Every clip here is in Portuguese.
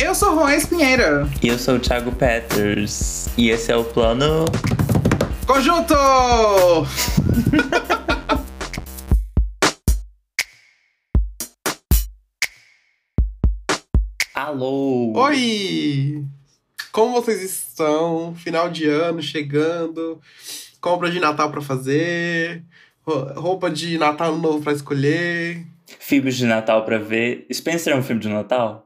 Eu sou Juan Pinheira. E eu sou o Thiago Peters. E esse é o plano. Conjunto! Alô! Oi! Como vocês estão? Final de ano chegando. Compra de Natal pra fazer. Roupa de Natal novo pra escolher. Filmes de Natal pra ver. Spencer é um filme de Natal?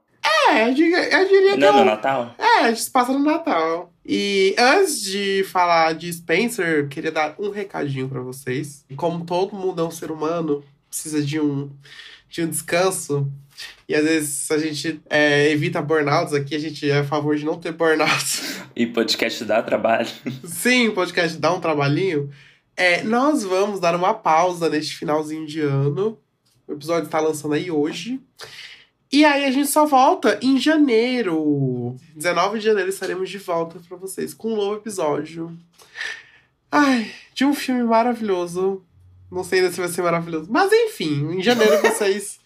É, eu diria, eu diria que. Não é no Natal? É, se passa no Natal. E antes de falar de Spencer, eu queria dar um recadinho para vocês. Como todo mundo é um ser humano, precisa de um, de um descanso. E às vezes a gente é, evita burnouts aqui, a gente é a favor de não ter burnouts. E podcast dá trabalho. Sim, podcast dá um trabalhinho. É, nós vamos dar uma pausa neste finalzinho de ano. O episódio está lançando aí hoje. E aí a gente só volta em janeiro. 19 de janeiro estaremos de volta para vocês com um novo episódio. Ai, de um filme maravilhoso. Não sei ainda se vai ser maravilhoso. Mas enfim, em janeiro vocês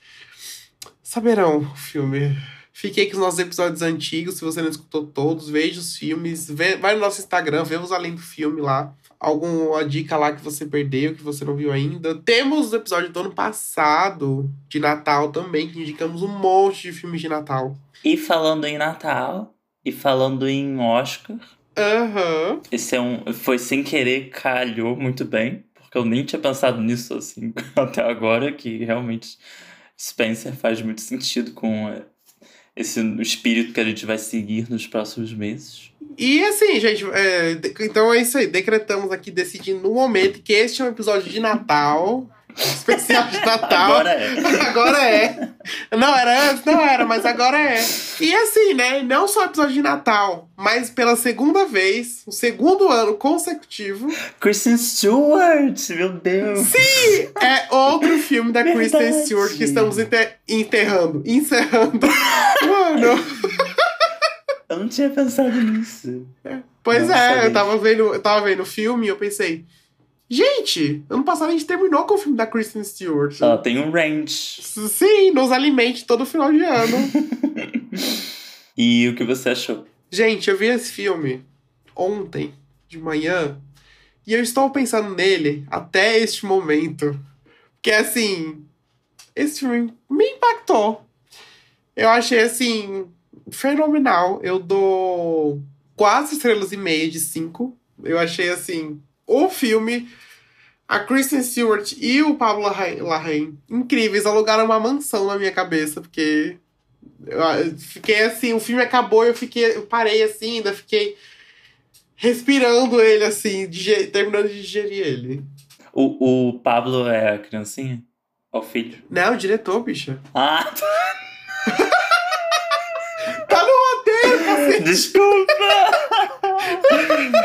saberão o filme. Fiquei com os nossos episódios antigos, se você não escutou todos, veja os filmes, vê, vai no nosso Instagram, vemos além do filme lá. Alguma dica lá que você perdeu, que você não viu ainda. Temos o episódio do ano passado, de Natal também, que indicamos um monte de filmes de Natal. E falando em Natal, e falando em Oscar. Aham. Uhum. Esse é um. Foi sem querer, calhou muito bem. Porque eu nem tinha pensado nisso assim até agora, que realmente Spencer faz muito sentido com esse espírito que a gente vai seguir nos próximos meses. E assim, gente, é, então é isso aí. Decretamos aqui, decidindo no momento que este é um episódio de Natal. Especial de Natal. Agora é. Agora é. Não, era antes, não era, mas agora é. E assim, né? Não só episódio de Natal, mas pela segunda vez, o segundo ano consecutivo. Kristen Stewart, meu Deus. Sim! É outro filme da Verdade. Kristen Stewart que estamos enter enterrando, encerrando. Mano. Eu não tinha pensado nisso. Pois não, é, eu tava vendo, eu tava vendo o filme e eu pensei. Gente, ano passado a gente terminou com o filme da Kristen Stewart. Ela tem um range. Sim, nos alimente todo final de ano. e o que você achou? Gente, eu vi esse filme ontem, de manhã, e eu estou pensando nele até este momento. Porque, assim, esse filme me impactou. Eu achei, assim, fenomenal. Eu dou quatro estrelas e meia de cinco. Eu achei, assim, o filme. A Kristen Stewart e o Pablo Larraín, incríveis, alugaram uma mansão na minha cabeça, porque eu fiquei assim, o filme acabou e eu fiquei, eu parei assim, ainda fiquei respirando ele assim, terminando de digerir ele. O, o Pablo é a criancinha? É o filho? Não, o diretor, bicha. Ah! tá no roteiro, cacete! Desculpa!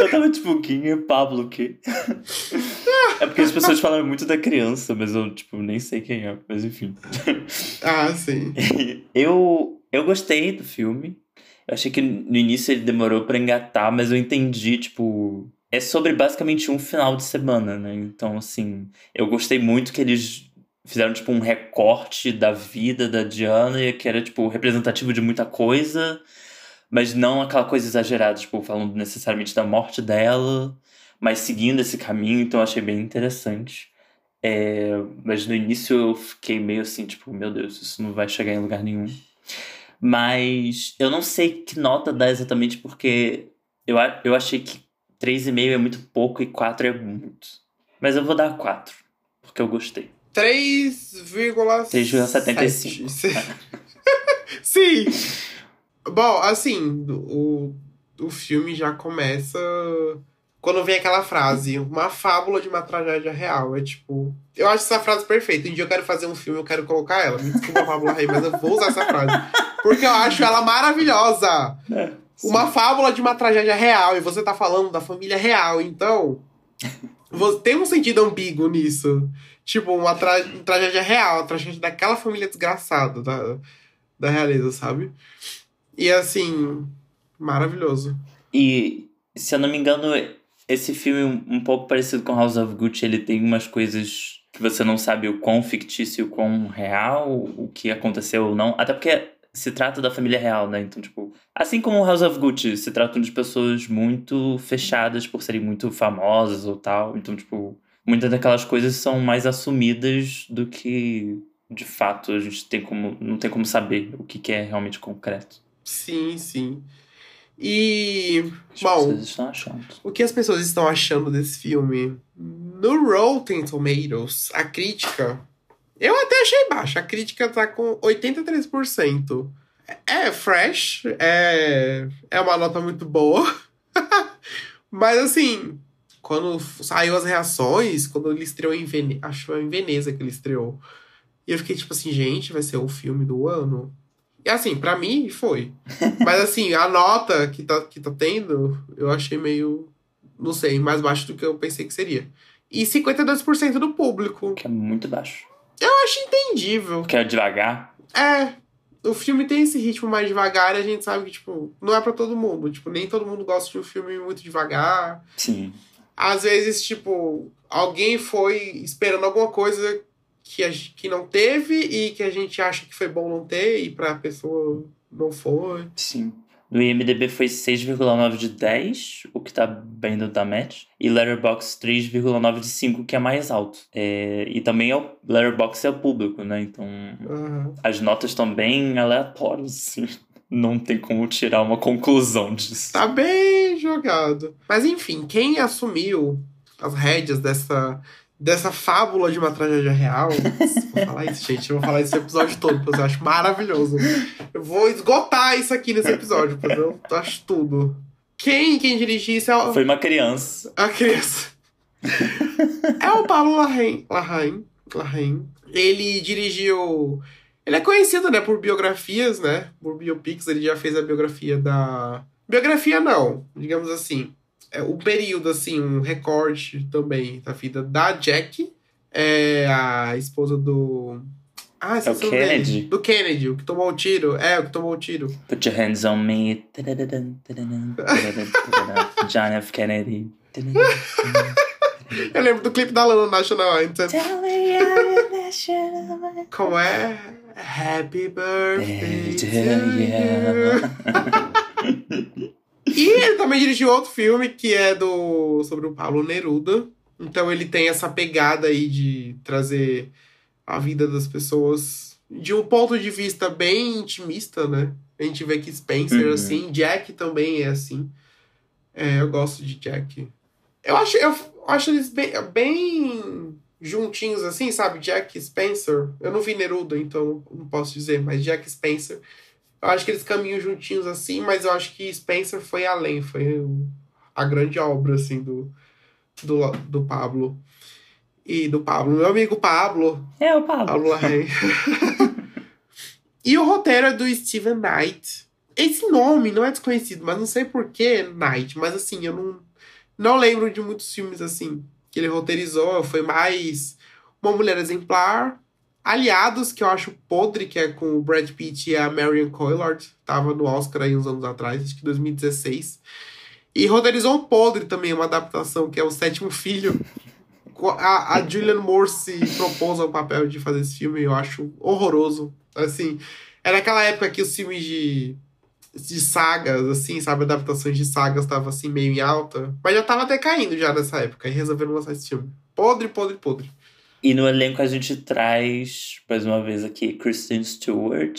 Eu tava tipo, quem é Pablo que? É porque as pessoas falam muito da criança, mas eu, tipo, nem sei quem é, mas enfim. Ah, sim. Eu, eu gostei do filme. Eu achei que no início ele demorou para engatar, mas eu entendi, tipo. É sobre basicamente um final de semana, né? Então, assim, eu gostei muito que eles fizeram, tipo, um recorte da vida da Diana, que era, tipo, representativo de muita coisa mas não aquela coisa exagerada, tipo, falando necessariamente da morte dela, mas seguindo esse caminho, então eu achei bem interessante. É, mas no início eu fiquei meio assim, tipo, meu Deus, isso não vai chegar em lugar nenhum. Mas eu não sei que nota dar exatamente, porque eu, eu achei que 3,5 é muito pouco e 4 é muito. Mas eu vou dar 4, porque eu gostei. 3,75. Sim! Bom, assim, o, o filme já começa quando vem aquela frase, uma fábula de uma tragédia real. É tipo. Eu acho essa frase perfeita. Um dia eu quero fazer um filme, eu quero colocar ela. Me desculpa, fábula rei, mas eu vou usar essa frase. Porque eu acho ela maravilhosa. É, uma fábula de uma tragédia real. E você tá falando da família real. Então. Tem um sentido ambíguo nisso. Tipo, uma, tra tragédia real, a tragédia daquela família desgraçada da, da realeza, sabe? E assim, maravilhoso. E, se eu não me engano, esse filme, um pouco parecido com House of Gucci, ele tem umas coisas que você não sabe o quão fictício o quão real, o que aconteceu ou não. Até porque se trata da família real, né? Então, tipo, assim como House of Gucci, se tratam de pessoas muito fechadas por serem muito famosas ou tal. Então, tipo, muitas daquelas coisas são mais assumidas do que de fato a gente tem como não tem como saber o que, que é realmente concreto. Sim, sim. E bom, o que as pessoas estão achando desse filme? No Rotten Tomatoes, a crítica eu até achei baixa. A crítica tá com 83%. É fresh, é, é uma nota muito boa. Mas assim, quando saiu as reações, quando ele estreou em Veneza, acho que foi em Veneza que ele estreou. E eu fiquei tipo assim, gente, vai ser o filme do ano. E assim, para mim foi. Mas assim, a nota que tá, que tá tendo, eu achei meio, não sei, mais baixo do que eu pensei que seria. E 52% do público. Que é muito baixo. Eu acho entendível. Que é devagar? É. O filme tem esse ritmo mais devagar e a gente sabe que, tipo, não é para todo mundo. Tipo, nem todo mundo gosta de um filme muito devagar. Sim. Às vezes, tipo, alguém foi esperando alguma coisa que, a, que não teve e que a gente acha que foi bom não ter e pra pessoa não foi. Sim. No IMDB foi 6,9 de 10, o que tá bem do da match. E Letterboxd 3,9 de 5, que é mais alto. É, e também é o Letterboxd é o público, né? Então uhum. as notas estão bem aleatórias, assim. Não tem como tirar uma conclusão disso. Tá bem jogado. Mas enfim, quem assumiu as rédeas dessa dessa fábula de uma tragédia real. vou falar isso, gente. Eu vou falar esse episódio todo, pois eu acho maravilhoso. Eu vou esgotar isso aqui nesse episódio, pois eu acho tudo. Quem, quem dirigiu isso é o... Foi uma criança. A criança. é o Paulo Larraín. Larraín. Larraín. Ele dirigiu. Ele é conhecido, né, por biografias, né? Por biopics. Ele já fez a biografia da. Biografia não, digamos assim é, o período, assim, um recorte também da vida da Jack, é a esposa do. Ah, é o Kennedy. Dele. Do Kennedy, o que tomou o tiro. É, o que tomou o tiro. Put your hands on me. John F. Kennedy. Eu lembro do clipe da Lana National Anthem. Como é? Happy birthday to you. E ele também dirigiu outro filme que é do sobre o Pablo Neruda. Então ele tem essa pegada aí de trazer a vida das pessoas de um ponto de vista bem intimista, né? A gente vê que Spencer uhum. assim, Jack também é assim. É, eu gosto de Jack. Eu acho, eu acho eles bem, bem juntinhos assim, sabe? Jack Spencer. Eu não vi Neruda, então não posso dizer, mas Jack Spencer eu acho que eles caminham juntinhos assim, mas eu acho que Spencer foi além, foi a grande obra assim do, do, do Pablo. E do Pablo, meu amigo Pablo. É o Pablo. Pablo e o roteiro é do Steven Knight. Esse nome não é desconhecido, mas não sei por que Knight, mas assim, eu não, não lembro de muitos filmes assim que ele roteirizou. Foi mais Uma Mulher Exemplar, Aliados, que eu acho podre, que é com o Brad Pitt e a Marion Cotillard. Tava no Oscar aí uns anos atrás, acho que 2016. E roteirizou um podre também, uma adaptação, que é o Sétimo Filho. A, a Moore se propôs ao papel de fazer esse filme, eu acho horroroso. Assim, era aquela época que os filmes de, de sagas, assim, sabe, adaptações de sagas estavam assim meio em alta. Mas já tava decaindo já nessa época, e resolveram lançar esse filme. Podre, podre, podre. E no elenco a gente traz, mais uma vez aqui, Kristen Stewart,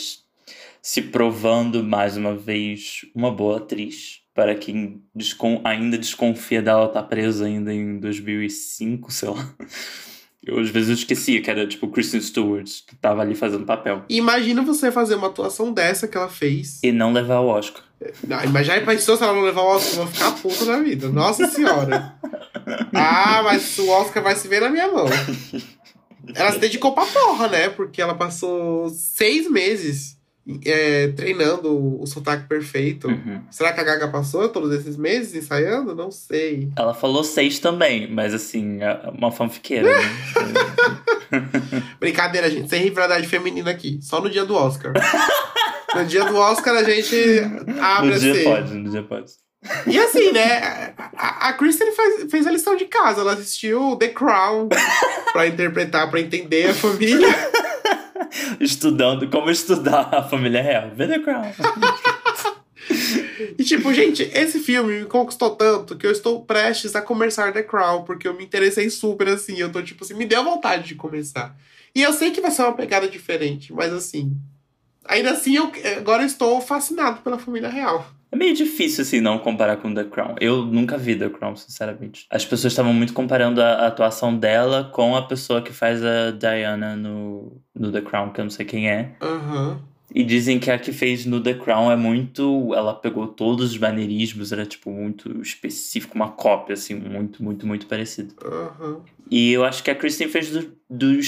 se provando mais uma vez uma boa atriz. Para quem descon ainda desconfia dela estar tá presa ainda em 2005, sei lá. Eu às vezes eu esquecia que era tipo Kristen Stewart que tava ali fazendo papel. Imagina você fazer uma atuação dessa que ela fez. E não levar o Oscar. Não, imagina pensou se ela não levar o Oscar, eu vou ficar puta na vida. Nossa senhora. Ah, mas o Oscar vai se ver na minha mão. Ela se dedicou pra porra, né? Porque ela passou seis meses é, treinando o sotaque perfeito. Uhum. Será que a Gaga passou todos esses meses ensaiando? Não sei. Ela falou seis também, mas assim, é uma fanfiqueira. Né? Brincadeira, gente. Sem rivalidade feminina aqui. Só no dia do Oscar. no dia do Oscar a gente abre no assim. dia pode, no dia pode. E assim, né? A, a Kristen faz, fez a lição de casa. Ela assistiu The Crown pra interpretar, pra entender a família. estudando como estudar a família real. Vê The Crown. E tipo, gente, esse filme me conquistou tanto que eu estou prestes a começar The Crown, porque eu me interessei super assim. Eu tô tipo assim, me deu vontade de começar. E eu sei que vai ser uma pegada diferente, mas assim. Ainda assim, eu agora eu estou fascinado pela família real. É meio difícil, assim, não comparar com The Crown. Eu nunca vi The Crown, sinceramente. As pessoas estavam muito comparando a, a, atuação dela com a pessoa que faz a Diana no, no The Crown, que eu não sei quem é. Uhum. E dizem que a que fez no The Crown é muito. Ela pegou todos os maneirismos, era tipo muito específico, uma cópia, assim, muito, muito, muito parecido. Uhum. E eu acho que a Kristen fez do, do,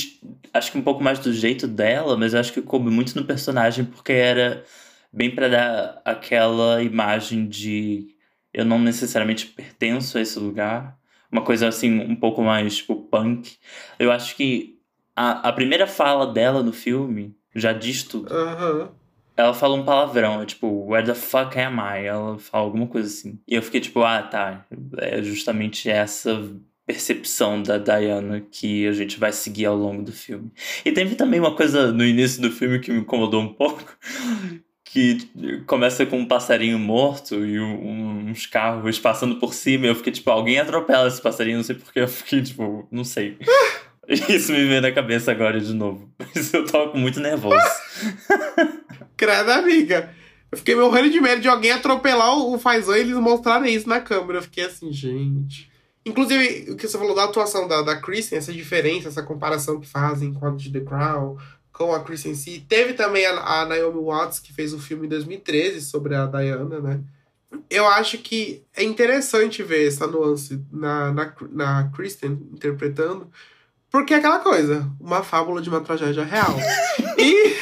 Acho que um pouco mais do jeito dela, mas eu acho que coube muito no personagem, porque era bem para dar aquela imagem de eu não necessariamente pertenço a esse lugar. Uma coisa assim, um pouco mais tipo punk. Eu acho que a, a primeira fala dela no filme já diz tudo. Uhum. Ela fala um palavrão, é tipo, where the fuck am I? Ela fala alguma coisa assim. E eu fiquei tipo, ah, tá. É justamente essa percepção da Diana que a gente vai seguir ao longo do filme. E teve também uma coisa no início do filme que me incomodou um pouco. Que começa com um passarinho morto e um, uns carros passando por cima. Eu fiquei tipo, alguém atropela esse passarinho, não sei porquê. Eu fiquei tipo, não sei. Isso me veio na cabeça agora de novo. Mas eu tava muito nervoso. Credo, amiga. Eu fiquei morrendo de medo de alguém atropelar o Fazão e eles mostrarem isso na câmera. Eu fiquei assim, gente. Inclusive, o que você falou da atuação da, da Kristen, essa diferença, essa comparação que fazem com a de The Crown, com a Kristen si. Teve também a, a Naomi Watts, que fez o um filme em 2013 sobre a Diana, né? Eu acho que é interessante ver essa nuance na, na, na Kristen interpretando, porque é aquela coisa, uma fábula de uma tragédia real. e.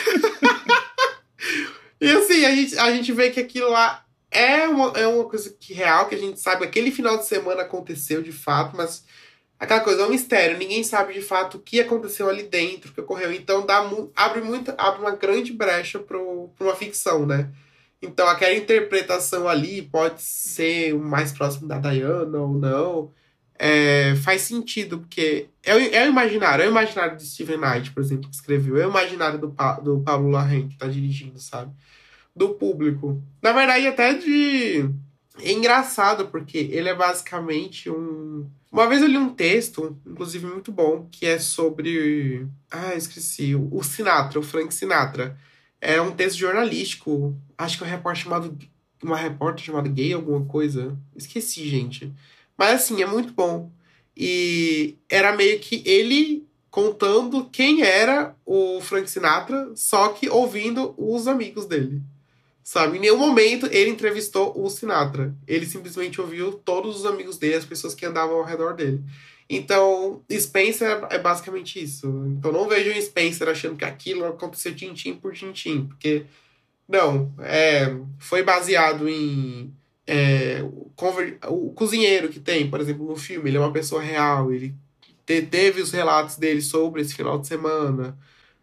e assim, a gente, a gente vê que aquilo lá é uma, é uma coisa que real, que a gente sabe. Aquele final de semana aconteceu de fato, mas aquela coisa é um mistério. Ninguém sabe de fato o que aconteceu ali dentro, o que ocorreu. Então dá, abre, muita, abre uma grande brecha para uma ficção, né? Então aquela interpretação ali pode ser o mais próximo da Diana ou não é, faz sentido, porque é o, é o imaginário, é o imaginário de Steven Knight, por exemplo, que escreveu, é o imaginário do, do Pablo Larraín, que tá dirigindo, sabe? Do público. Na verdade, até de. É engraçado, porque ele é basicamente um. Uma vez eu li um texto, inclusive muito bom, que é sobre. Ah, esqueci. O Sinatra, o Frank Sinatra. É um texto jornalístico. Acho que é um repórter chamado. Uma repórter chamada Gay, alguma coisa. Esqueci, gente. Mas assim, é muito bom. E era meio que ele contando quem era o Frank Sinatra, só que ouvindo os amigos dele. Sabe? Em nenhum momento ele entrevistou o Sinatra. Ele simplesmente ouviu todos os amigos dele, as pessoas que andavam ao redor dele. Então, Spencer é basicamente isso. Então, não vejo o Spencer achando que aquilo aconteceu tintim por tintim, porque não, é, foi baseado em é, o, cozinheiro que tem, por exemplo, no filme, ele é uma pessoa real, ele te, teve os relatos dele sobre esse final de semana.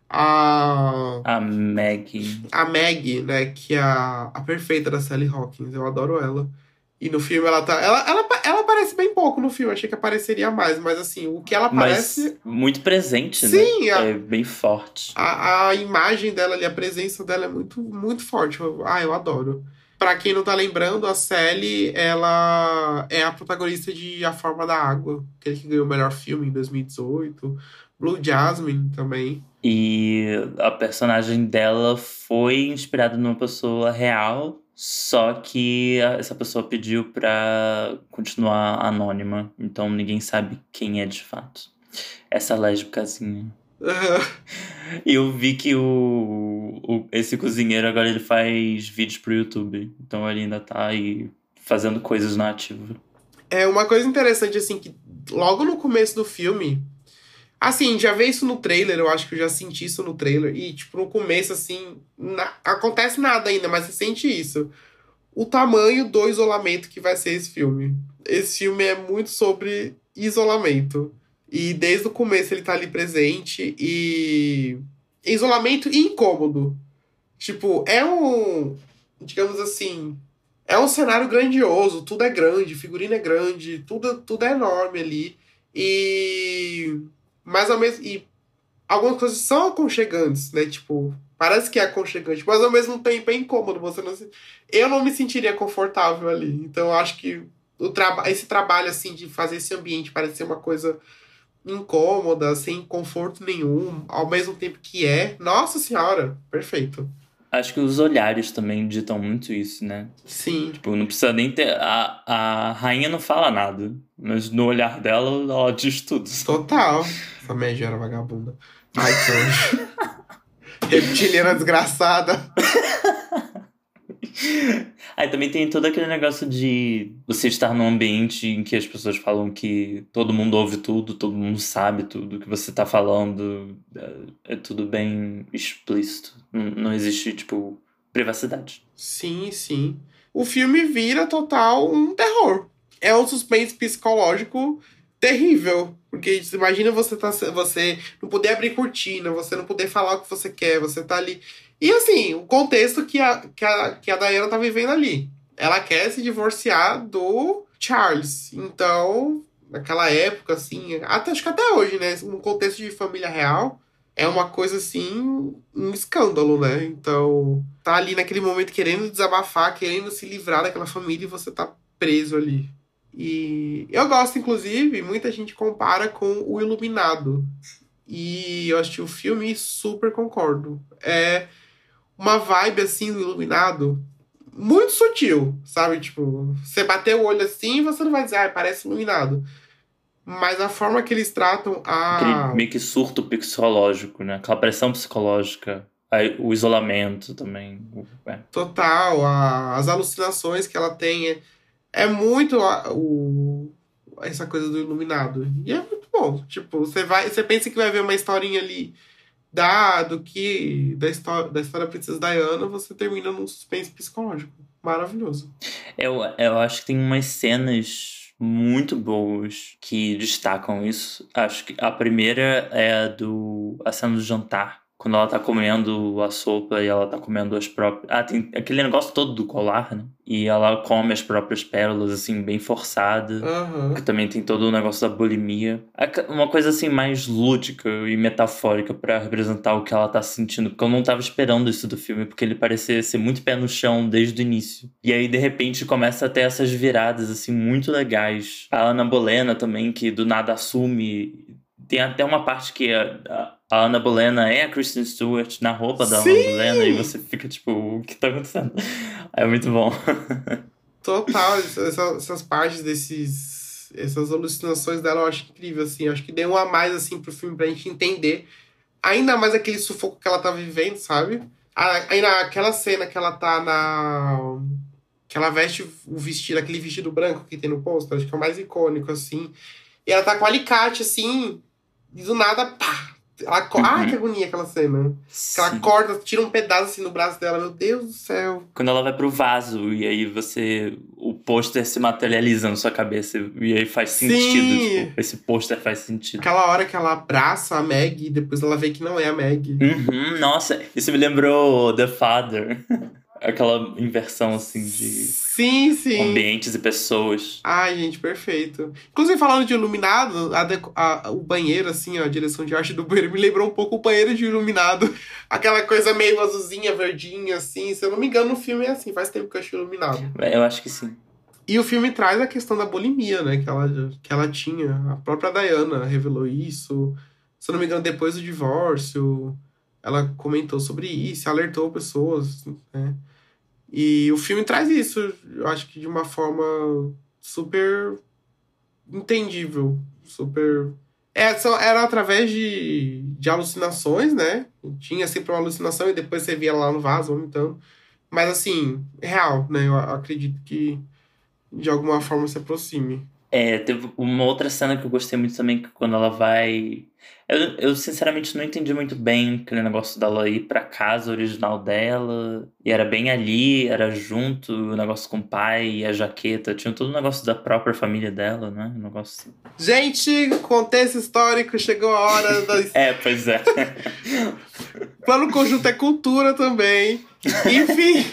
A. A Maggie. A Maggie, né? Que é a, a perfeita da Sally Hawkins. Eu adoro ela. E no filme ela tá. Ela, ela, ela aparece bem pouco no filme, achei que apareceria mais, mas assim, o que ela aparece. Mas muito presente, Sim, né? Sim, é bem forte. A, a imagem dela ali, a presença dela é muito, muito forte. ah, eu adoro. Para quem não tá lembrando, a Sally, ela é a protagonista de A Forma da Água, aquele que ganhou o melhor filme em 2018. Blue Jasmine também. E a personagem dela foi inspirada numa pessoa real, só que essa pessoa pediu para continuar anônima, então ninguém sabe quem é de fato. Essa lésbicazinha. E eu vi que o, o, esse cozinheiro agora ele faz vídeos pro YouTube. Então ele ainda tá aí fazendo coisas na ativa. É uma coisa interessante, assim, que logo no começo do filme. Assim, já vê isso no trailer, eu acho que eu já senti isso no trailer. E, tipo, no começo, assim, na, acontece nada ainda, mas você sente isso. O tamanho do isolamento que vai ser esse filme. Esse filme é muito sobre isolamento. E desde o começo ele tá ali presente e. Isolamento e incômodo. Tipo, é um. Digamos assim. É um cenário grandioso, tudo é grande, figurino é grande, tudo, tudo é enorme ali. E. Mas ao mesmo. E algumas coisas são aconchegantes, né? Tipo, parece que é aconchegante, mas ao mesmo tempo é incômodo. Você não se... Eu não me sentiria confortável ali. Então eu acho que o traba esse trabalho, assim, de fazer esse ambiente parecer uma coisa incômoda, sem conforto nenhum, ao mesmo tempo que é, nossa senhora, perfeito. Acho que os olhares também ditam muito isso, né? Sim. Tipo, não precisa nem ter. A, a rainha não fala nada. Mas no olhar dela, ela diz tudo. Total. Essa megera vagabunda. Ai, que Reptiliana desgraçada. Aí também tem todo aquele negócio de você estar num ambiente em que as pessoas falam que todo mundo ouve tudo, todo mundo sabe tudo que você tá falando. É, é tudo bem explícito. Não, não existe, tipo, privacidade. Sim, sim. O filme vira total um terror. É um suspense psicológico terrível. Porque imagina você tá você não poder abrir cortina, você não poder falar o que você quer, você tá ali e assim, o contexto que a, que a, que a Diana tá vivendo ali. Ela quer se divorciar do Charles. Então, naquela época, assim, até, acho que até hoje, né? No contexto de família real, é uma coisa assim, um escândalo, né? Então, tá ali naquele momento querendo desabafar, querendo se livrar daquela família e você tá preso ali. E eu gosto, inclusive, muita gente compara com o Iluminado. E eu assisti o filme e super concordo. É uma vibe assim do iluminado muito sutil, sabe? Tipo, você bater o olho assim você não vai dizer, ah, parece iluminado. Mas a forma que eles tratam a. Aquele meio que surto psicológico, né? Aquela pressão psicológica. O isolamento também. É. Total. A, as alucinações que ela tem. É, é muito o, essa coisa do iluminado. E é muito bom. Tipo, você vai. Você pensa que vai ver uma historinha ali da, do que da história, da história Princesa Diana, você termina num suspense psicológico. Maravilhoso. Eu, eu acho que tem umas cenas muito boas que destacam isso. Acho que a primeira é a do a cena do jantar quando ela tá comendo a sopa e ela tá comendo as próprias. Ah, tem aquele negócio todo do colar, né? E ela come as próprias pérolas, assim, bem forçada. Uhum. Que também tem todo o negócio da bulimia. Uma coisa, assim, mais lúdica e metafórica para representar o que ela tá sentindo. Porque eu não tava esperando isso do filme, porque ele parecia ser muito pé no chão desde o início. E aí, de repente, começa a ter essas viradas, assim, muito legais. A Ana Bolena também, que do nada assume. Tem até uma parte que a, a Ana Bolena é a Kristen Stewart na roupa da Sim! Ana Bolena e você fica tipo, o que tá acontecendo? É muito bom. Total, essas, essas partes desses. Essas alucinações dela eu acho incrível, assim. Eu acho que deu um a mais, assim, pro filme pra gente entender ainda mais aquele sufoco que ela tá vivendo, sabe? Aí naquela cena que ela tá na. Que ela veste o vestido, aquele vestido branco que tem no pôster, acho que é o mais icônico, assim. E ela tá com o alicate, assim, e do nada, pá, ela uhum. Ah, que agonia aquela cena. Que ela corta, tira um pedaço assim no braço dela. Meu Deus do céu. Quando ela vai pro vaso e aí você. O pôster se materializa na sua cabeça. E aí faz sentido. Tipo, esse pôster faz sentido. Aquela hora que ela abraça a Meg e depois ela vê que não é a Meg. Uhum, nossa, isso me lembrou The Father. aquela inversão assim de sim, sim. ambientes e pessoas. Ai, gente, perfeito. Inclusive, falando de iluminado, a, a, o banheiro, assim, ó, a direção de arte do banheiro me lembrou um pouco o banheiro de iluminado. Aquela coisa meio azulzinha, verdinha, assim. Se eu não me engano, o filme é assim, faz tempo que eu achei iluminado. É, eu acho que sim. E o filme traz a questão da bulimia, né? Que ela, que ela tinha. A própria Diana revelou isso. Se eu não me engano, depois do divórcio, ela comentou sobre isso, alertou pessoas, né? E o filme traz isso, eu acho que de uma forma super entendível, super. É, só, era através de, de alucinações, né? Tinha sempre uma alucinação e depois você via lá no vaso vomitando. Mas assim, real, né? Eu acredito que de alguma forma se aproxime. É, teve uma outra cena que eu gostei muito também, que quando ela vai. Eu, eu sinceramente não entendi muito bem aquele negócio dela ir pra casa original dela. E era bem ali, era junto, o negócio com o pai e a jaqueta. Tinha todo o negócio da própria família dela, né? Um negócio assim. Gente, contexto histórico, chegou a hora das. é, pois é. Plano conjunto é cultura também. Enfim,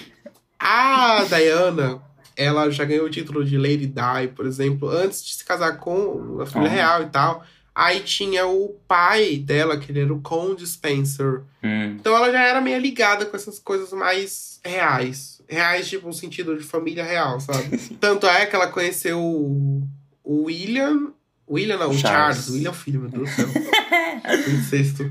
a Diana ela já ganhou o título de Lady Di, por exemplo, antes de se casar com a família real e tal. Aí tinha o pai dela, que ele era o Conde Spencer. Hum. Então ela já era meio ligada com essas coisas mais reais. Reais, tipo, no sentido de família real, sabe? Tanto é que ela conheceu o William. William não, o Charles. Charles. William é o filho, meu Deus do céu. Incesto.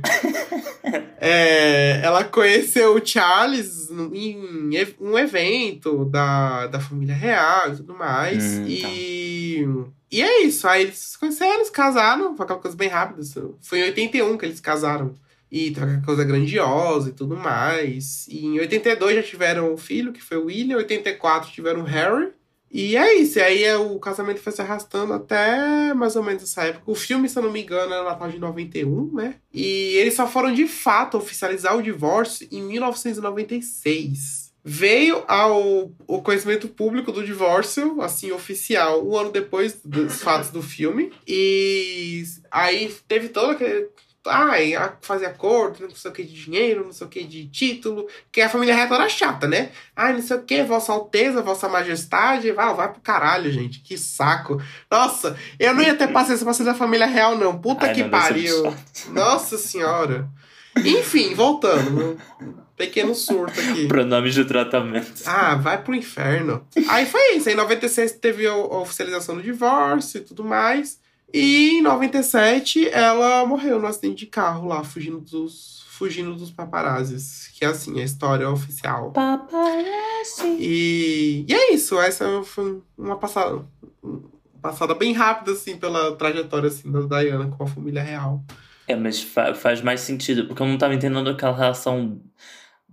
É, ela conheceu o Charles em um evento da, da família real e tudo mais. Hum, e, e é isso. Aí eles se conheceram, eles casaram. Foi aquela coisa bem rápida. Foi em 81 que eles casaram. E teve aquela coisa grandiosa e tudo mais. E em 82 já tiveram um filho, que foi o William. Em 84 tiveram o Harry. E é isso. E aí é, o casamento foi se arrastando até mais ou menos essa época. O filme, se eu não me engano, era Natal de 91, né? E eles só foram de fato oficializar o divórcio em 1996. Veio ao conhecimento público do divórcio, assim, oficial, um ano depois dos fatos do filme. E aí teve todo aquele. Ai, fazer acordo, não sei o que de dinheiro, não sei o que de título. Que a família real era chata, né? Ai, não sei o que, Vossa Alteza, Vossa Majestade. Vai, vai pro caralho, gente. Que saco. Nossa, eu não ia ter paciência pra ser da família real, não. Puta Ai, que não, pariu. Nossa senhora. Enfim, voltando. Pequeno surto aqui. Pronomes de tratamento. Ah, vai pro inferno. Aí foi isso. Aí em 96 teve a oficialização do divórcio e tudo mais. E em 97 ela morreu no acidente de carro lá, fugindo dos, fugindo dos paparazzis. Que é assim, a história oficial. Paparazzi. E, e é isso. Essa foi uma passada, uma passada bem rápida, assim, pela trajetória assim, da Diana com a família real. É, mas fa- faz mais sentido, porque eu não tava entendendo aquela relação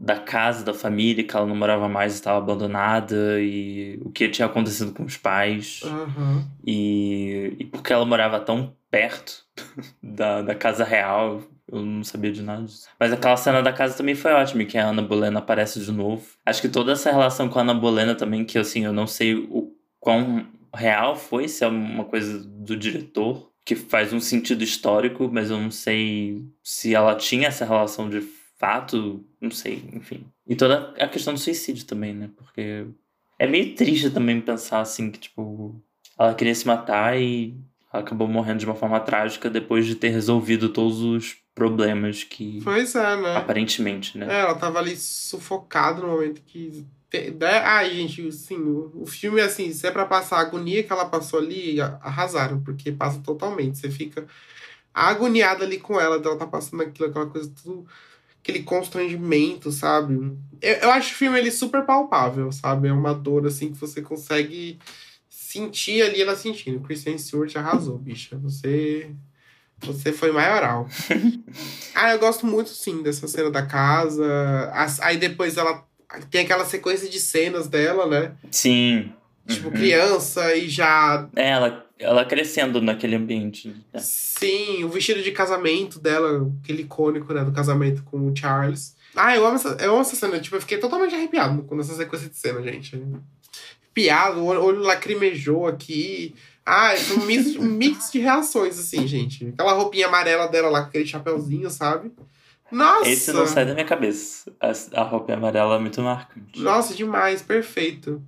da casa, da família, que ela não morava mais, estava abandonada, e o que tinha acontecido com os pais, Aham. e, e porque ela morava tão perto da, da casa real, eu não sabia de nada disso. Mas aquela cena da casa também foi ótima, que a Ana Bolena aparece de novo. Acho que toda essa relação com a Ana Bolena também, que assim, eu não sei o quão real foi, se é uma coisa do diretor, que faz um sentido histórico, mas eu não sei se ela tinha essa relação de fato, não sei, enfim. E toda a questão do suicídio também, né? Porque é meio triste também pensar assim que, tipo, ela queria se matar e ela acabou morrendo de uma forma trágica depois de ter resolvido todos os problemas que. Pois é, né? Aparentemente, né? É, ela tava ali sufocada no momento que. Ai, gente, assim, o, filme, assim, se é pra passar a agonia que ela passou ali, arrasaram, porque passa totalmente. Você fica agoniada ali com ela, dela tá passando aquilo, aquela coisa, tudo. Aquele constrangimento, sabe? Eu, eu acho o filme ele super palpável, sabe? É uma dor, assim, que você consegue sentir ali ela sentindo. Christian Stewart arrasou, bicha. Você. Você foi maioral. Ah, eu gosto muito, sim, dessa cena da casa. As- Aí depois ela tem aquela sequência de cenas dela, né? Sim. Tipo, Uhum. criança e já. Ela, ela crescendo naquele ambiente. né? Sim, o vestido de casamento dela, aquele icônico, né? Do casamento com o Charles. Ah, eu amo essa, eu amo essa cena. Tipo, eu fiquei totalmente arrepiado com essa sequência de cena, gente. Piado, o olho, lacrimejou aqui. Ah, foi um mix, um mix de reações, assim, gente. Aquela roupinha amarela dela lá, com aquele chapeuzinho, sabe? Nossa! Esse não sai da minha cabeça. A, a roupa amarela é muito marcante. Nossa, demais, perfeito.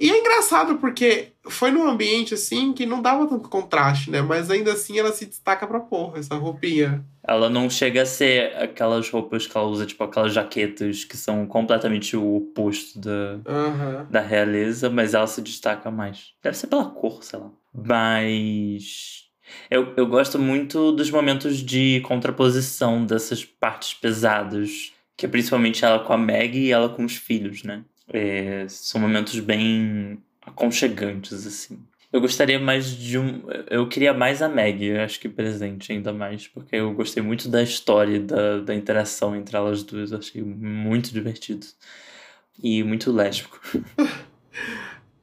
E é engraçado porque foi num ambiente assim que não dava tanto contraste, né? Mas ainda assim ela se destaca pra porra, essa roupinha. Ela não chega a ser aquelas roupas que ela usa, tipo aquelas jaquetas que são completamente o oposto da, Aham. da realeza, mas ela se destaca mais. Deve ser pela cor, sei lá. Mas. Eu, eu gosto muito dos momentos de contraposição dessas partes pesadas. Que é principalmente ela com a Meg e ela com os filhos, né? É, são momentos bem aconchegantes, assim. Eu gostaria mais de um. Eu queria mais a eu acho que presente ainda mais, porque eu gostei muito da história, da, da interação entre elas duas. Eu achei muito divertido. E muito lésbico.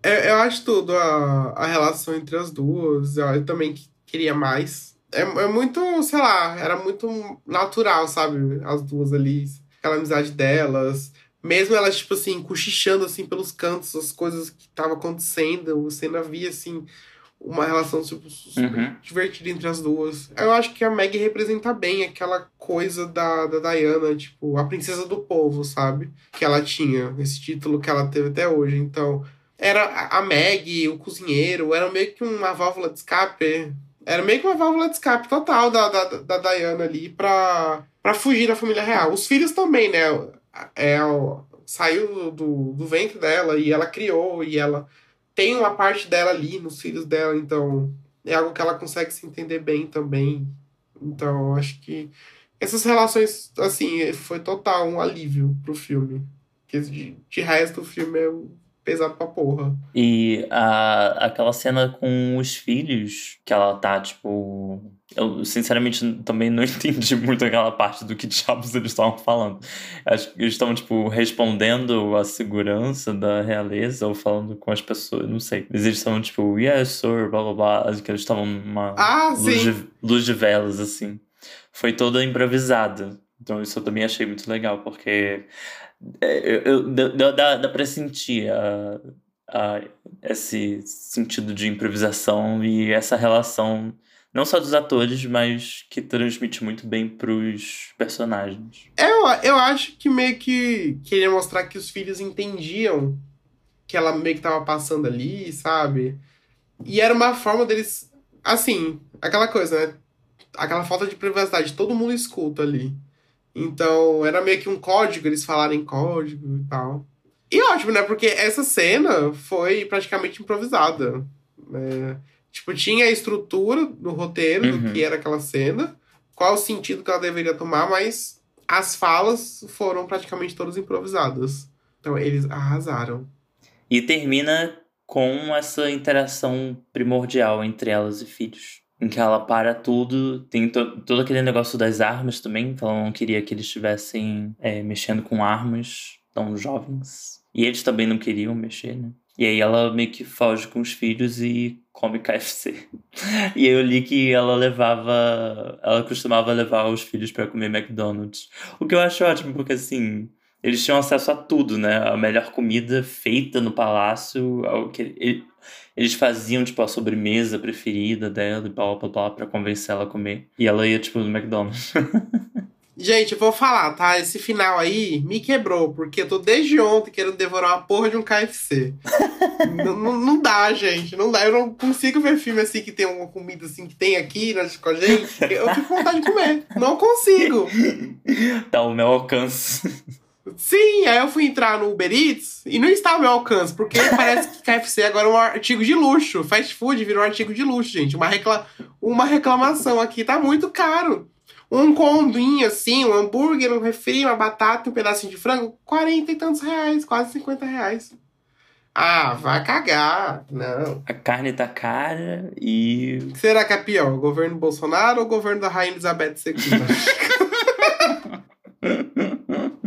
Eu, eu acho tudo, a, a relação entre as duas. Eu, também que- queria mais. É, é muito, sei lá, era muito natural, sabe? As duas ali, aquela amizade delas. Mesmo elas, tipo assim, cochichando assim pelos cantos, as coisas que estavam acontecendo, você ainda via assim uma relação tipo, Uhum. divertida entre as duas. Eu acho que a Meg representa bem aquela coisa da, da Diana, tipo, a princesa do povo, sabe? Que ela tinha, esse título que ela teve até hoje. Então, era a- a Meg, o cozinheiro, era meio que uma válvula de escape. Era meio que uma válvula de escape total da, da, da Diana ali pra, pra fugir da família real. Os filhos também, né? É, saiu do, do ventre dela e ela criou e ela tem uma parte dela ali nos filhos dela, então é algo que ela consegue se entender bem também. Então, acho que essas relações, assim, foi total um alívio pro filme. Porque de, de resto, o filme é pesado pra porra. E a, aquela cena com os filhos, que ela tá, tipo. Eu, sinceramente, também não entendi muito aquela parte do que diabos eles estavam falando. Acho que eles estavam, tipo, respondendo a segurança da realeza ou falando com as pessoas, não sei. Mas eles estavam, tipo, yes, sir, blá blá blá. Acho que eles estavam numa ah, luz, de, luz de velas, assim. Foi toda improvisada. Então, isso eu também achei muito legal, porque é, eu, eu, dá, dá, dá pra sentir a, a, esse sentido de improvisação e essa relação, não só dos atores, mas que transmite muito bem pros personagens. Eu, eu acho que meio que queria mostrar que os filhos entendiam que ela meio que tava passando ali, sabe? E era uma forma deles. Assim, aquela coisa, né? Aquela falta de privacidade, todo mundo escuta ali. Então, era meio que um código, eles falarem código e tal. E ótimo, né? Porque essa cena foi praticamente improvisada. Né? Tipo, tinha a estrutura do roteiro uhum. do que era aquela cena, qual o sentido que ela deveria tomar, mas as falas foram praticamente todas improvisadas. Então, eles arrasaram. E termina com essa interação primordial entre elas e filhos em que ela para tudo. Tem to todo aquele negócio das armas também, que ela não queria que eles estivessem é, mexendo com armas tão jovens. E eles também não queriam mexer, né? E aí ela meio que foge com os filhos e come KFC. e aí eu li que ela levava. Ela costumava levar os filhos para comer McDonald's. O que eu acho ótimo, porque assim. Eles tinham acesso a tudo, né? A melhor comida feita no palácio. Ao que, eles faziam, tipo, a sobremesa preferida dela e blá blá blá pra convencer ela a comer. E ela ia, tipo, no McDonald's. Gente, eu vou falar, tá? Esse final aí me quebrou, porque eu tô desde ontem querendo devorar uma porra de um KFC. não, dá, gente, não dá. Eu não consigo ver filme assim que tem uma comida assim que tem aqui né, com a gente. Eu fico com vontade de comer. Não consigo. Tá o meu alcance. Sim, aí eu fui entrar no Uber Eats e não está ao meu alcance, porque parece que KFC agora é um artigo de luxo. Fast food virou um artigo de luxo, gente. Uma, recla... uma reclamação aqui, tá muito caro. Um combinho assim, um hambúrguer, um refri, uma batata, um pedacinho de frango, 40 e tantos reais, quase 50 reais. Ah, vai cagar. Não. A carne tá cara e. Será que é pior? O governo Bolsonaro ou o governo da Rainha Elizabeth II?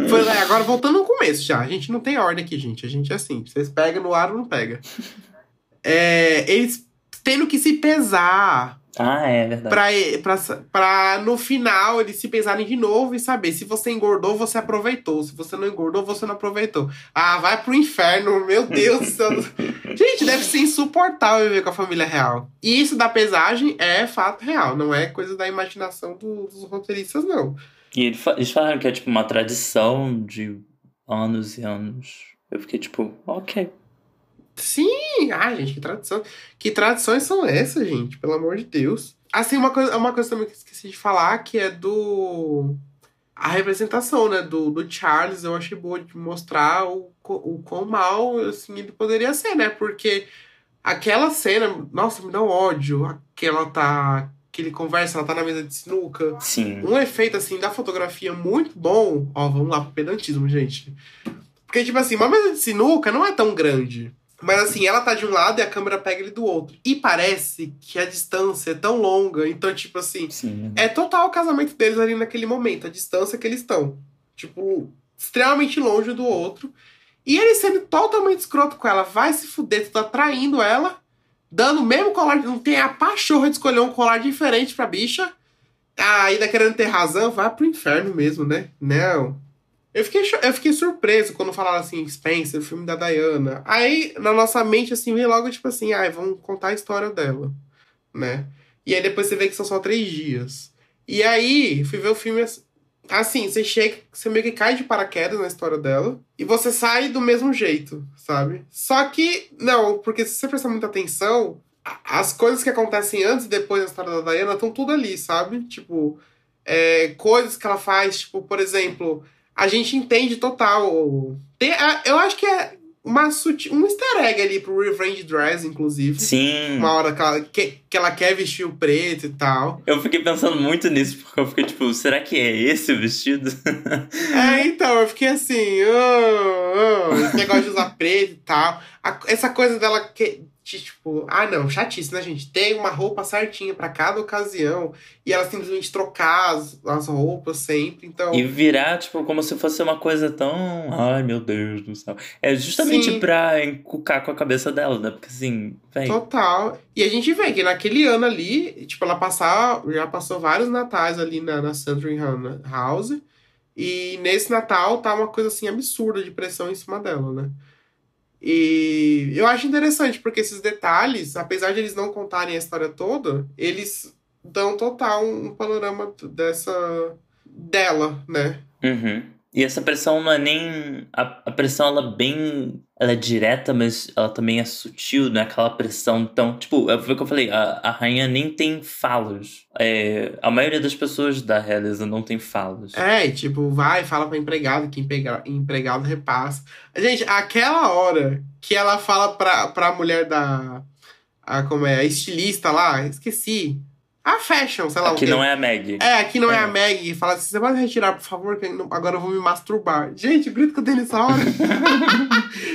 Foi, é, agora voltando ao começo já. A gente não tem ordem aqui, gente. A gente é assim. Vocês pegam no ar ou não pega. É, eles tendo que se pesar. Ah, é verdade. Pra, pra, pra no final eles se pesarem de novo e saber se você engordou, você aproveitou. Se você não engordou, você não aproveitou. Ah, vai pro inferno, meu Deus do céu. Gente, deve ser insuportável viver com a família real. E isso da pesagem é fato real, não é coisa da imaginação do, dos roteiristas, não. E eles falaram que é tipo uma tradição de anos e anos. Eu fiquei tipo, ok. Sim! Ai, gente, que tradição. Que tradições são essas, gente? Pelo amor de Deus. Assim, uma coisa, uma coisa também que esqueci de falar, que é do. A representação, né, do, do Charles, eu achei boa de mostrar o, o quão mal, assim, ele poderia ser, né? Porque aquela cena, nossa, me dá um ódio. Que ela tá que ele conversa, ela tá na mesa de sinuca. Sim. Um efeito, assim, da fotografia muito bom. Ó, vamos lá pro pedantismo, gente. Porque, tipo assim, uma mesa de sinuca não é tão grande. Mas assim, ela tá de um lado e a câmera pega ele do outro. E parece que a distância é tão longa. Então, tipo assim, Sim. é total o casamento deles ali naquele momento, a distância que eles estão. Tipo, extremamente longe do outro. E ele sendo totalmente escroto com ela, vai se fuder, tá traindo ela dando o mesmo colar, não tem a pachorra de escolher um colar diferente pra bicha. Ah, ainda querendo ter razão, vai pro inferno mesmo, né? Não. Eu fiquei, eu fiquei surpreso quando falaram assim, Spencer, o filme da Diana. Aí, na nossa mente, assim, vem logo tipo assim, ai, ah, vamos contar a história dela, né? E aí depois você vê que são só três dias. E aí, fui ver o filme assim, você chega, você meio que cai de paraquedas na história dela e você sai do mesmo jeito, sabe? Só que, não, porque se você prestar muita atenção, as coisas que acontecem antes e depois da história da Diana estão tudo ali, sabe? Tipo, é, coisas que ela faz, tipo, por exemplo, a gente entende total. Tem, eu acho que é uma sutil, um easter egg ali pro Revenge Dress, inclusive. Sim. Uma hora que ela, que, que ela quer vestir o preto e tal. Eu fiquei pensando muito nisso, porque eu fiquei tipo, será que é esse o vestido? é, então, eu fiquei assim, oh, oh, esse negócio de usar preto e tal. A, essa coisa dela que, tipo, ah não, chatice, né, gente? Tem uma roupa certinha para cada ocasião e ela simplesmente trocar as, as roupas sempre, então... E virar, tipo, como se fosse uma coisa tão... Ai, meu Deus do céu. É justamente Sim. pra encucar com a cabeça dela, né? Porque assim, vem. Total. E a gente vê que naquele ano ali, tipo, ela passar, já passou vários natais ali na, na Sandringham House e nesse Natal tá uma coisa assim absurda de pressão em cima dela, né? E eu acho interessante, porque esses detalhes, apesar de eles não contarem a história toda, eles dão total um panorama dessa. dela, né? Uhum. E essa pressão não é nem. A, a pressão, ela é bem. Ela é direta, mas ela também é sutil, não é aquela pressão tão. Tipo, foi o que eu falei, a, a rainha nem tem falas. É, a maioria das pessoas da realeza não tem falas. É, tipo, vai, fala pra empregado, que empregado, empregado repassa. Gente, aquela hora que ela fala pra, pra mulher da. A, como é? A estilista lá, esqueci. A Fashion, sei lá aqui o quê. não é a Meg. É, aqui não é, é a Meg. Fala assim, você pode retirar, por favor, que agora eu vou me masturbar. Gente, o grito que eu dei nessa hora.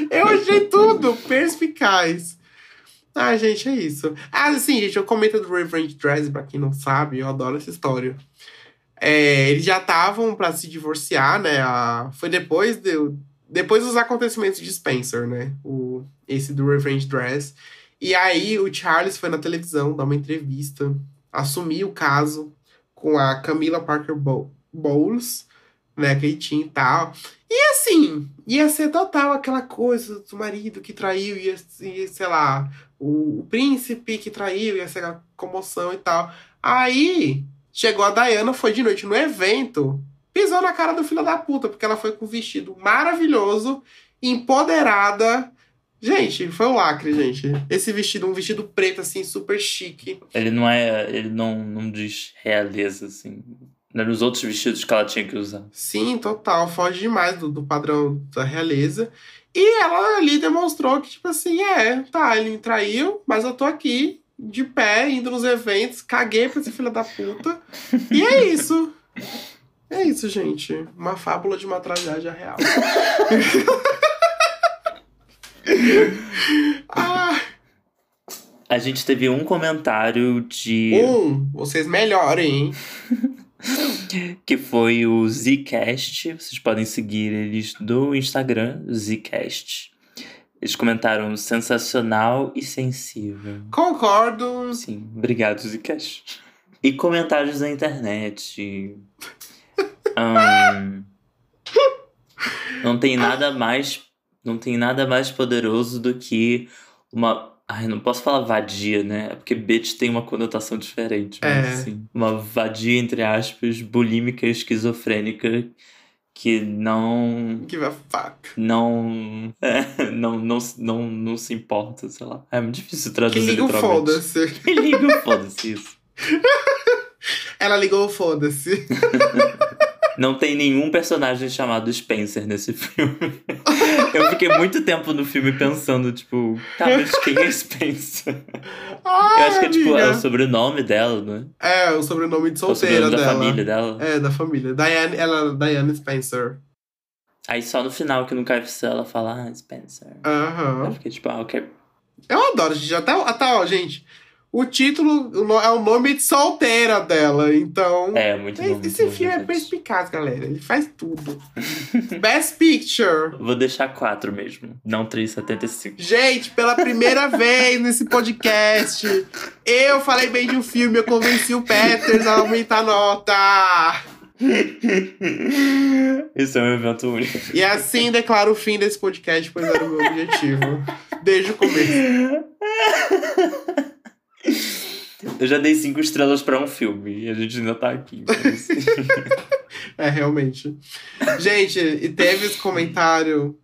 perspicaz. Ah, gente, é isso. Ah, assim, gente, eu comento do Reverend Dress, pra quem não sabe, eu adoro essa história. É, eles já estavam para se divorciar, né? A, foi depois, de, depois dos acontecimentos de Spencer, né? O, esse do Revenge Dress. E aí o Charles foi na televisão dar uma entrevista assumir o caso com a Camila Parker Bowles, né, que tinha e tal. E assim, ia ser total aquela coisa do marido que traiu, ia, ia sei lá, o, o príncipe que traiu, ia ser aquela comoção e tal. Aí, chegou a Diana, foi de noite no evento, pisou na cara do filho da puta, porque ela foi com um vestido maravilhoso, empoderada, Gente, foi um lacre, gente. Esse vestido, um vestido preto, assim, super chique. Ele não é. Ele não, não diz realeza, assim. Nos outros vestidos que ela tinha que usar. Sim, total. Foge demais do, do padrão da realeza. E ela ali demonstrou que, tipo assim, é, tá, ele me traiu, mas eu tô aqui, de pé, indo nos eventos, caguei pra esse filho da puta. e é isso. É isso, gente. Uma fábula de uma tragédia real. ah. A gente teve um comentário de. Um! Vocês melhorem, hein? que foi o Zcast. Vocês podem seguir eles do Instagram, Zcast. Eles comentaram sensacional e sensível. Concordo. Sim, obrigado, Zcast. E comentários na internet. um, não tem nada mais não tem nada mais poderoso do que uma. Ai, não posso falar vadia, né? É porque bitch tem uma conotação diferente. Mas, é. assim, uma vadia, entre aspas, bulímica esquizofrênica que não. Give a fuck. Não. É, não, não, não, não se importa, sei lá. É muito difícil traduzir. Que liga o foda-se. Que liga o foda-se, isso. Ela ligou o foda-se. Não tem nenhum personagem chamado Spencer nesse filme. Eu fiquei muito tempo no filme pensando, tipo, tá, mas quem é Spencer? Ai, eu acho que é, tipo, é o sobrenome dela, né? É, o sobrenome de solteira o sobrenome dela. da família dela. É, da família. Diane, ela Diane Spencer. Aí só no final que no KFC ela fala, ah, Spencer. Aham. Uhum. Eu fiquei tipo, ah, ok. Eu adoro, gente. Até, até ó, gente o título é o nome de solteira dela. Então. É, muito bom. Esse muito filme é perspicaz, galera. Ele faz tudo. Best Picture. Vou deixar quatro mesmo, não 3,75. Gente, pela primeira vez nesse podcast, eu falei bem de um filme, eu convenci o Peters a aumentar a nota. Isso é um evento único. E assim declaro o fim desse podcast, pois era o meu objetivo. Desde o começo. Eu já dei cinco estrelas para um filme e a gente ainda tá aqui. Mas... é, realmente. Gente, e teve esse comentário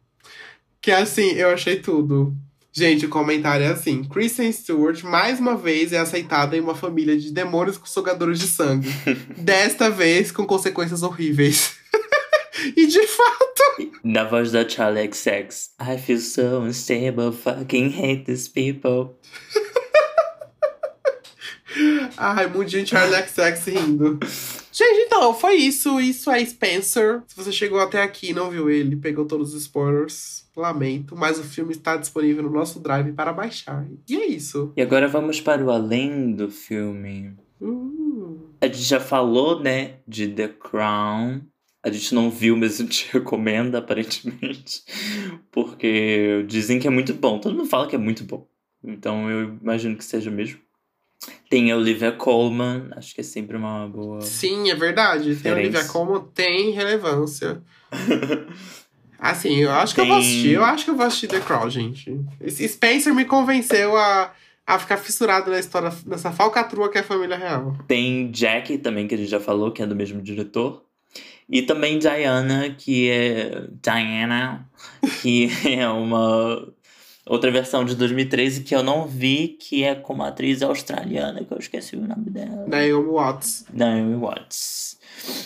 que assim, eu achei tudo. Gente, o comentário é assim: Kristen Stewart mais uma vez é aceitada em uma família de demônios com sugadores de sangue. Desta vez com consequências horríveis. e de fato. Na voz da Charlie XX. I feel so unstable, fucking hate these people. Ai, mundinho Charlie XX rindo. Gente, então, foi isso. Isso é Spencer. Se você chegou até aqui e não viu ele, pegou todos os spoilers, lamento. Mas o filme está disponível no nosso Drive para baixar. E é isso. E agora vamos para o além do filme. Uh. A gente já falou, né, de The Crown. A gente não viu, mas a gente recomenda, aparentemente. Porque dizem que é muito bom. Todo mundo fala que é muito bom. Então eu imagino que seja mesmo. Tem a Olivia Colman, acho que é sempre uma boa. Sim, é verdade. Tem a. Olivia Colman, tem relevância. Assim, eu acho que eu vou Tem- assistir. Eu acho que eu vou assistir The Crown, gente. Esse Spencer me convenceu a, a ficar fissurado na história, nessa falcatrua que é a família real. Tem Jackie também, que a gente já falou, que é do mesmo diretor. E também Diana, que é. Diana, que é uma outra versão de 2013 que eu não vi, que é com uma atriz australiana, que eu esqueci o nome dela. Naomi Watts. Naomi Watts.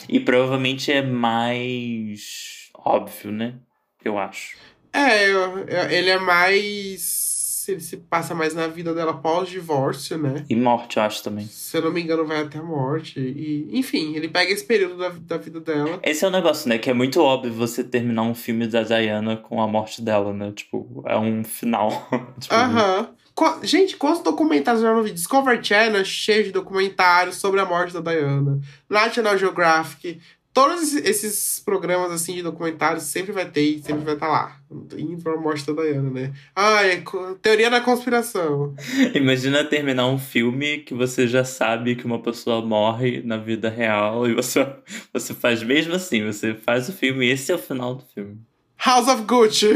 E provavelmente é mais óbvio, né? Eu acho. É, eu- eu- ele é mais. Ele se passa mais na vida dela pós-divórcio, né? E morte, eu acho também. Se eu não me engano, vai até a morte. E, enfim, ele pega esse período da, da vida dela. Esse é o negócio, né? Que é muito óbvio você terminar um filme da Diana com a morte dela, né? Tipo, é um final. tipo, Aham. Qu- Gente, quantos documentários eu já não vi? Discovery Channel cheio de documentários sobre a morte da Diana. National Geographic. Todos esses- programas assim de documentários sempre vai ter e sempre vai estar lá. Indo pra morte da Diana, né? Ah, é teoria da conspiração. Imagina terminar um filme que você já sabe que uma pessoa morre na vida real e você, você faz mesmo assim, você faz o filme e esse é o final do filme. House of Gucci.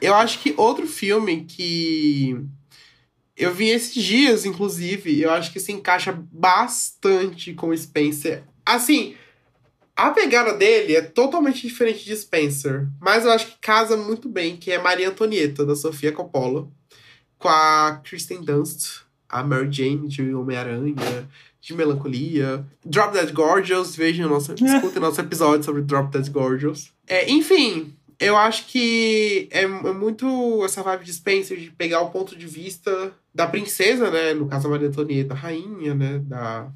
Eu acho que outro filme que eu vi esses dias, inclusive, eu acho que se encaixa bastante com Spencer. Assim, a pegada dele é totalmente diferente de Spencer, mas eu acho que casa muito bem, que é Maria Antonieta, da Sofia Coppola, com a Kristen Dunst, a Mary Jane de Homem-Aranha, de Melancolia, Drop Dead Gorgeous, vejam nosso, escutem nosso episódio sobre Drop Dead Gorgeous. É, enfim, eu acho que é, é muito essa vibe de Spencer de pegar o ponto de vista da princesa, né? No caso, a Maria Antonieta, rainha, né? Da,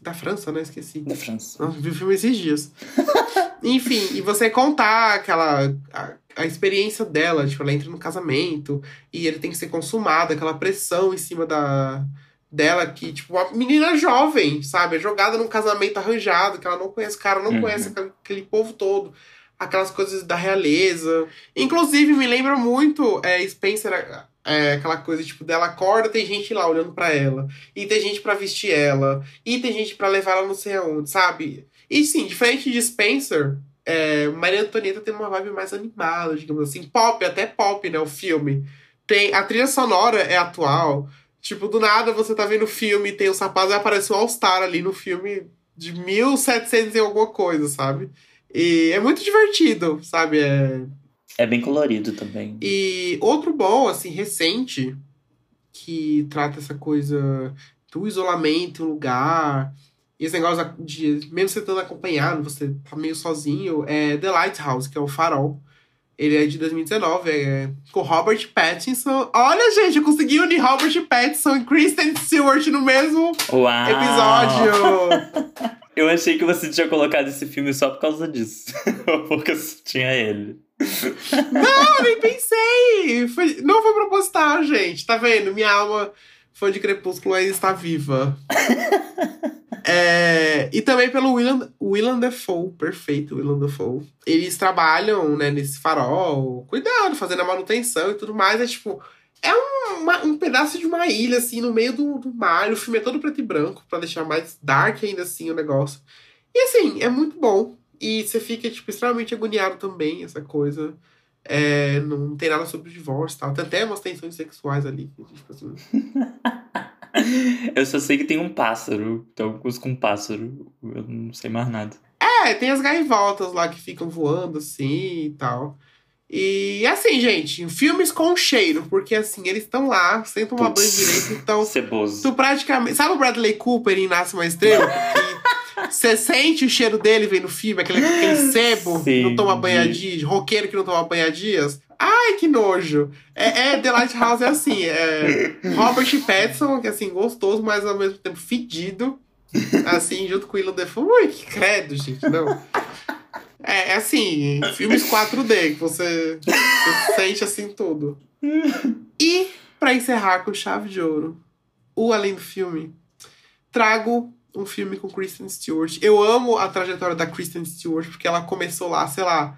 da França, né? Esqueci. Da França. Nossa, vi o filme esses dias. Enfim, e você contar aquela. A, a experiência dela, tipo, ela entra no casamento e ele tem que ser consumado, aquela pressão em cima da dela que, tipo, uma menina jovem, sabe? É jogada num casamento arranjado, que ela não conhece o cara, não Uhum. conhece aquele povo todo. Aquelas coisas da realeza. Inclusive, me lembra muito é, Spencer, é, aquela coisa, tipo, dela acorda, tem gente lá olhando pra ela. E tem gente pra vestir ela. E tem gente pra levar ela não sei aonde, sabe? E sim, diferente de Spencer, é, Maria Antonieta tem uma vibe mais animada, digamos assim. Pop, até pop, né? O filme. Tem, a trilha sonora é atual. Tipo, do nada você tá vendo o filme, tem os rapazes aparece o All-Star ali no filme de 1700 e alguma coisa, sabe? E é muito divertido, sabe? É, É bem colorido também. e outro bom, assim, recente, que trata essa coisa do isolamento lugar, e esse negócio de, mesmo você estando acompanhado, você tá meio sozinho, é The Lighthouse, que é o farol. Ele é de 2019, é com Robert Pattinson. Olha, gente, eu consegui unir Robert Pattinson e Kristen Stewart no mesmo Uau! episódio. Eu achei que você tinha colocado esse filme só por causa disso. Porque tinha ele. Não, nem pensei. Foi- não foi proposital, gente. Tá vendo? Minha alma fã de Crepúsculo ainda está viva. É, e também pelo William, William Defoe, perfeito, William Defoe. Eles trabalham, né, nesse farol, cuidando, fazendo a manutenção e tudo mais. É tipo, é um, uma- um pedaço de uma ilha, assim, no meio do, do mar. O filme é todo preto e branco, pra deixar mais dark ainda assim o negócio. E assim, é muito bom. E você fica, tipo, extremamente agoniado também, essa coisa. É, não tem nada sobre o divórcio e tal. Tem até umas tensões sexuais ali. Tipo assim. Eu só sei que tem um pássaro. Tem alguma coisa com um pássaro. Eu não sei mais nada. É, tem as gaivotas lá que ficam voando assim e tal. E assim, gente, filmes com cheiro, porque assim, eles estão lá, sem tomar banho direito, então. Ceboso. Tu praticamente. Sabe o Bradley Cooper em Nasce uma Estrela? Que você sente o cheiro dele vem no filme, aquele, aquele sebo que não toma dias, roqueiro que não toma banho há dias. Ai, que nojo! É, é The Lighthouse é assim, é Robert Pattinson, que é assim, gostoso, mas ao mesmo tempo fedido. Assim, junto com o Willem Dafoe. Ui, que credo, gente, não. É, é assim, filmes 4D, que você, você sente assim tudo. E, para encerrar com chave de ouro, o Além do Filme, trago um filme com Kristen Stewart. Eu amo a trajetória da Kristen Stewart, porque ela começou lá, sei lá,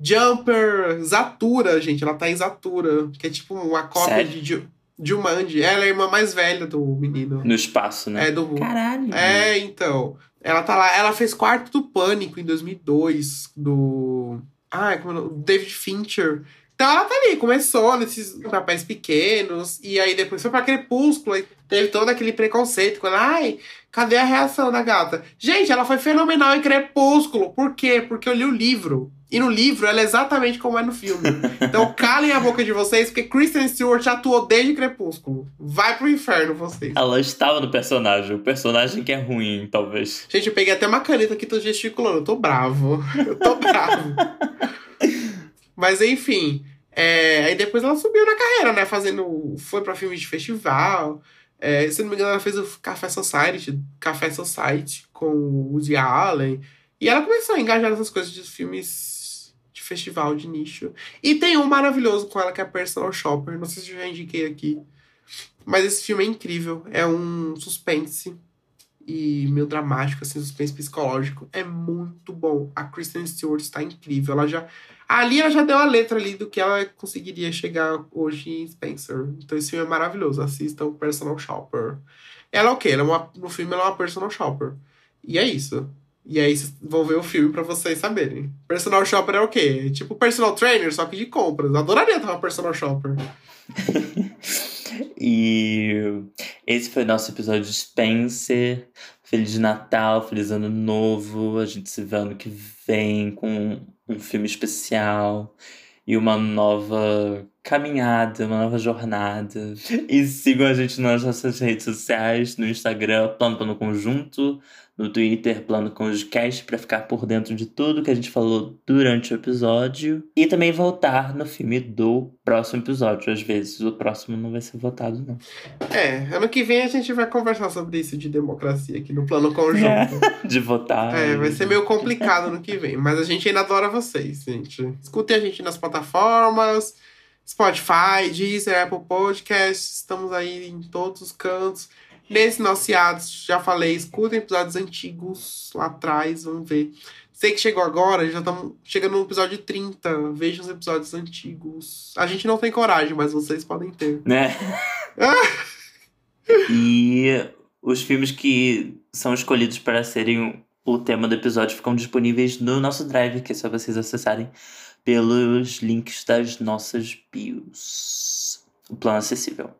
Jumper, Zatura, gente. Ela tá em Zatura, que é tipo uma cópia Sério? de Jumanji. Ela é a irmã mais velha do menino. No espaço, né? É, do... Caralho. É, então. Ela tá lá. Ela fez Quarto do Pânico em 2002, do. Ah, como é o nome? David Fincher. Então ela tá ali, começou nesses papéis pequenos, e aí depois foi pra Crepúsculo, e teve todo aquele preconceito com ela. Ai, cadê a reação da gata? Gente, ela foi fenomenal em Crepúsculo. Por quê? Porque eu li o livro. E no livro ela é exatamente como é no filme. Então calem a boca de vocês, porque Kristen Stewart atuou desde Crepúsculo. Vai pro inferno vocês. Ela estava no personagem, o personagem que é ruim, talvez. Gente, eu peguei até uma caneta aqui, tô gesticulando. Eu tô bravo. Eu tô bravo. Mas enfim. é, aí depois ela subiu na carreira, né? Fazendo. Foi pra filmes de festival. É, se não me engano, ela fez o Café Society, Café Society com o Woody Allen. E ela começou a engajar nessas coisas de filmes de festival, de nicho. E tem um maravilhoso com ela que é Personal Shopper. Não sei se eu já indiquei aqui. Mas esse filme é incrível. É um suspense e meio dramático, assim, suspense psicológico. É muito bom. A Kristen Stewart está incrível. Ela já. Ali ela já deu a letra ali do que ela conseguiria chegar hoje em Spencer. Então esse filme é maravilhoso. Assistam Personal Shopper. Ela é o quê? Ela é uma, no filme ela é uma personal shopper. E é isso. E aí vão ver o filme pra vocês saberem. Personal shopper é o quê? Tipo personal trainer, só que de compras. Adoraria ter uma personal shopper. E esse foi o nosso episódio de Spencer. Feliz Natal, feliz Ano Novo. A gente se vê ano que vem com um filme especial e uma nova caminhada, uma nova jornada. E sigam a gente nas nossas redes sociais, no Instagram, Plano Plano Conjunto, no Twitter, Plano Conjunto para ficar por dentro de tudo que a gente falou durante o episódio. E também votar no filme do próximo episódio. Às vezes o próximo não vai ser votado, não. É, ano que vem a gente vai conversar sobre isso de democracia aqui no plano conjunto. de votar. É, vai ser meio complicado no que vem, mas a gente ainda adora vocês, gente. Escutem a gente nas plataformas, Spotify, Deezer, Apple Podcasts, estamos aí em todos os cantos. Hiatus, já falei, escutem episódios antigos lá atrás, vamos ver. Sei que chegou agora, já estamos chegando no episódio 30. Vejam os episódios antigos. A gente não tem coragem, mas vocês podem ter. Né? e os filmes que são escolhidos para serem o tema do episódio ficam disponíveis no nosso drive, que é só vocês acessarem pelos links das nossas bios. O plano acessível.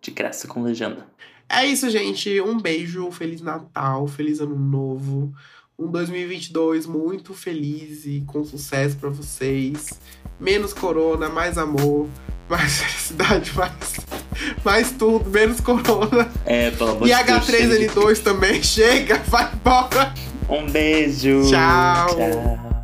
De graça com legenda. É isso, gente. Um beijo, Feliz Natal, Feliz Ano Novo. Um 2022 muito feliz e com sucesso para vocês. Menos corona, mais amor, mais felicidade, mais, mais tudo, menos corona. É, pelo amor E de Deus, chega de- H3N2 também, chega, vai embora. Um beijo. Tchau. Tchau.